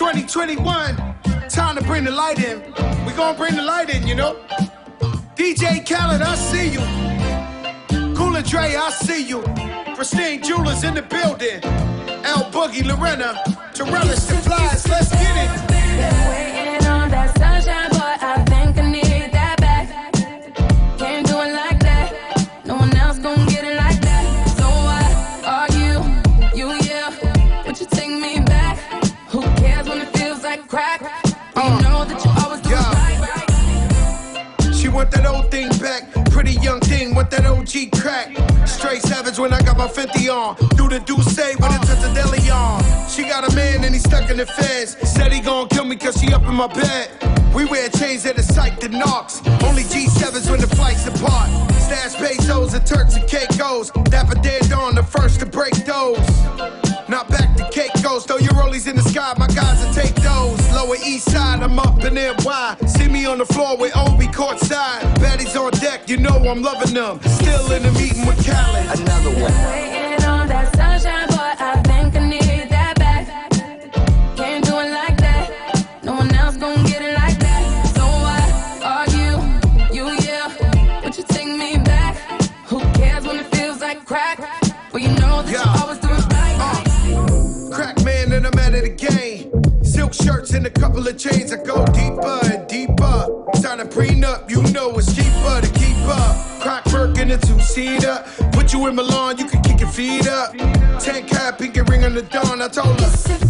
2021. Time to bring the light in. We gonna bring the light in, you know. DJ Khaled, I see you. Cool & Dre, I see you. Pristine Jewelers in the building. L Boogie, Lorena, to relish the flies. Want that old thing back. Pretty young thing, want that OG crack. Straight savage when I got my 50 on. Do the do say with it to the deli on. She got a man and he stuck in the feds. Said he gon' kill me cause she up in my bed. We wear chains that are psyched and knocks. Only G7s when the flights apart. Stash pesos and Turks and Caicos. Dapper Dan on the first to break those. Not back to Caicos, throw your rollies in the sky, my guys take those. Lower east side, I'm up in NY. See me on the floor with Obi courtside. Baddies on deck, you know I'm loving them. Still in the meeting with Khaled. Another one. Waiting on that sunshine, but I think I need that back. Can't do it like that. No one else gon' get it like that. So why argue? You yeah, but you take me back. Who cares when it feels like crack? Well, you know that Yeah. you always do A couple of chains. I go deeper and deeper. Sign a prenup, you know it's cheaper to keep up. Crack work in a two-seater. Put you in Milan, you can kick your feet up. Ten cap, pinky ring on the dawn. I told her.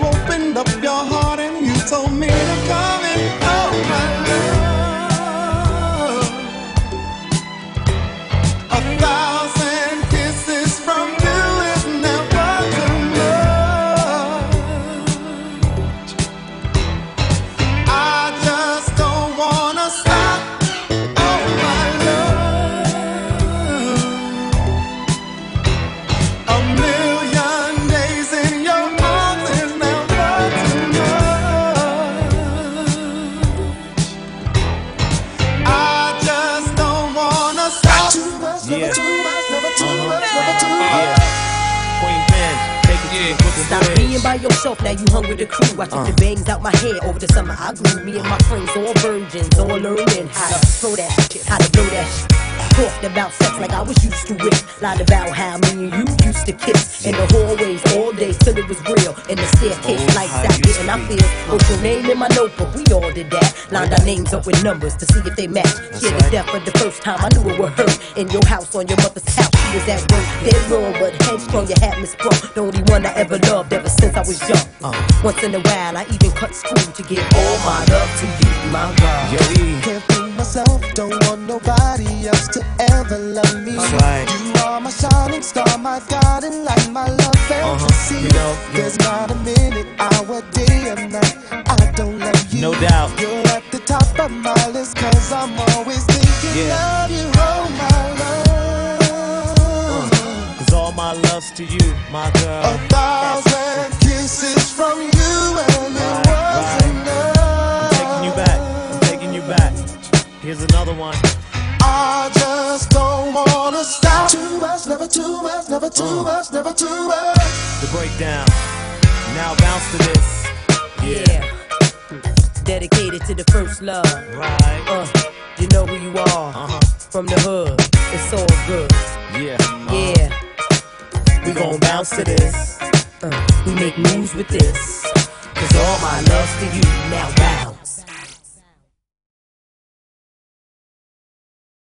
take it to the Brooklyn Stop being by yourself, now you hung with the crew. I took the uh. bangs out my hair over the summer. I grew me and my friends, all virgins, all learning how to throw that shit, how to blow that shit. Talked about sex like I was used to it. Lied about how me and you used to kiss in the hallways all day till it was real. In the staircase, Oh, lights out, getting our feels. Wrote your name in my notebook, we all did that. Lined our names up with numbers to see if they match. Scared to right. death for the first time, I knew it would hurt. In your house, on your mother's couch, she was at work. Dead wrong, but headstrong, you had me sprung. The only one I ever loved ever since I was young. Uh. Once in a while, I even cut school to give all my love to you, my God. Yo, E. Can't myself, don't want nobody else to ever love me. That's right. My light, my love fantasy. Uh-huh. You know, There's not a minute, hour, day, or night I don't love you. No doubt. You're at the top of my list, cause I'm always thinking Yeah. of you, oh my love. Cause all my love's to you, my girl. A thousand don't stop. Too much, never too much, never too much, never too much. The breakdown. Now bounce to this. Yeah. Dedicated to the first love. Right. Uh, you know who you are. Uh-huh. From the hood, it's all good. Yeah. Yeah. We gon' bounce to this. Uh, we make moves with this. Cause all my love's to you. Now ride.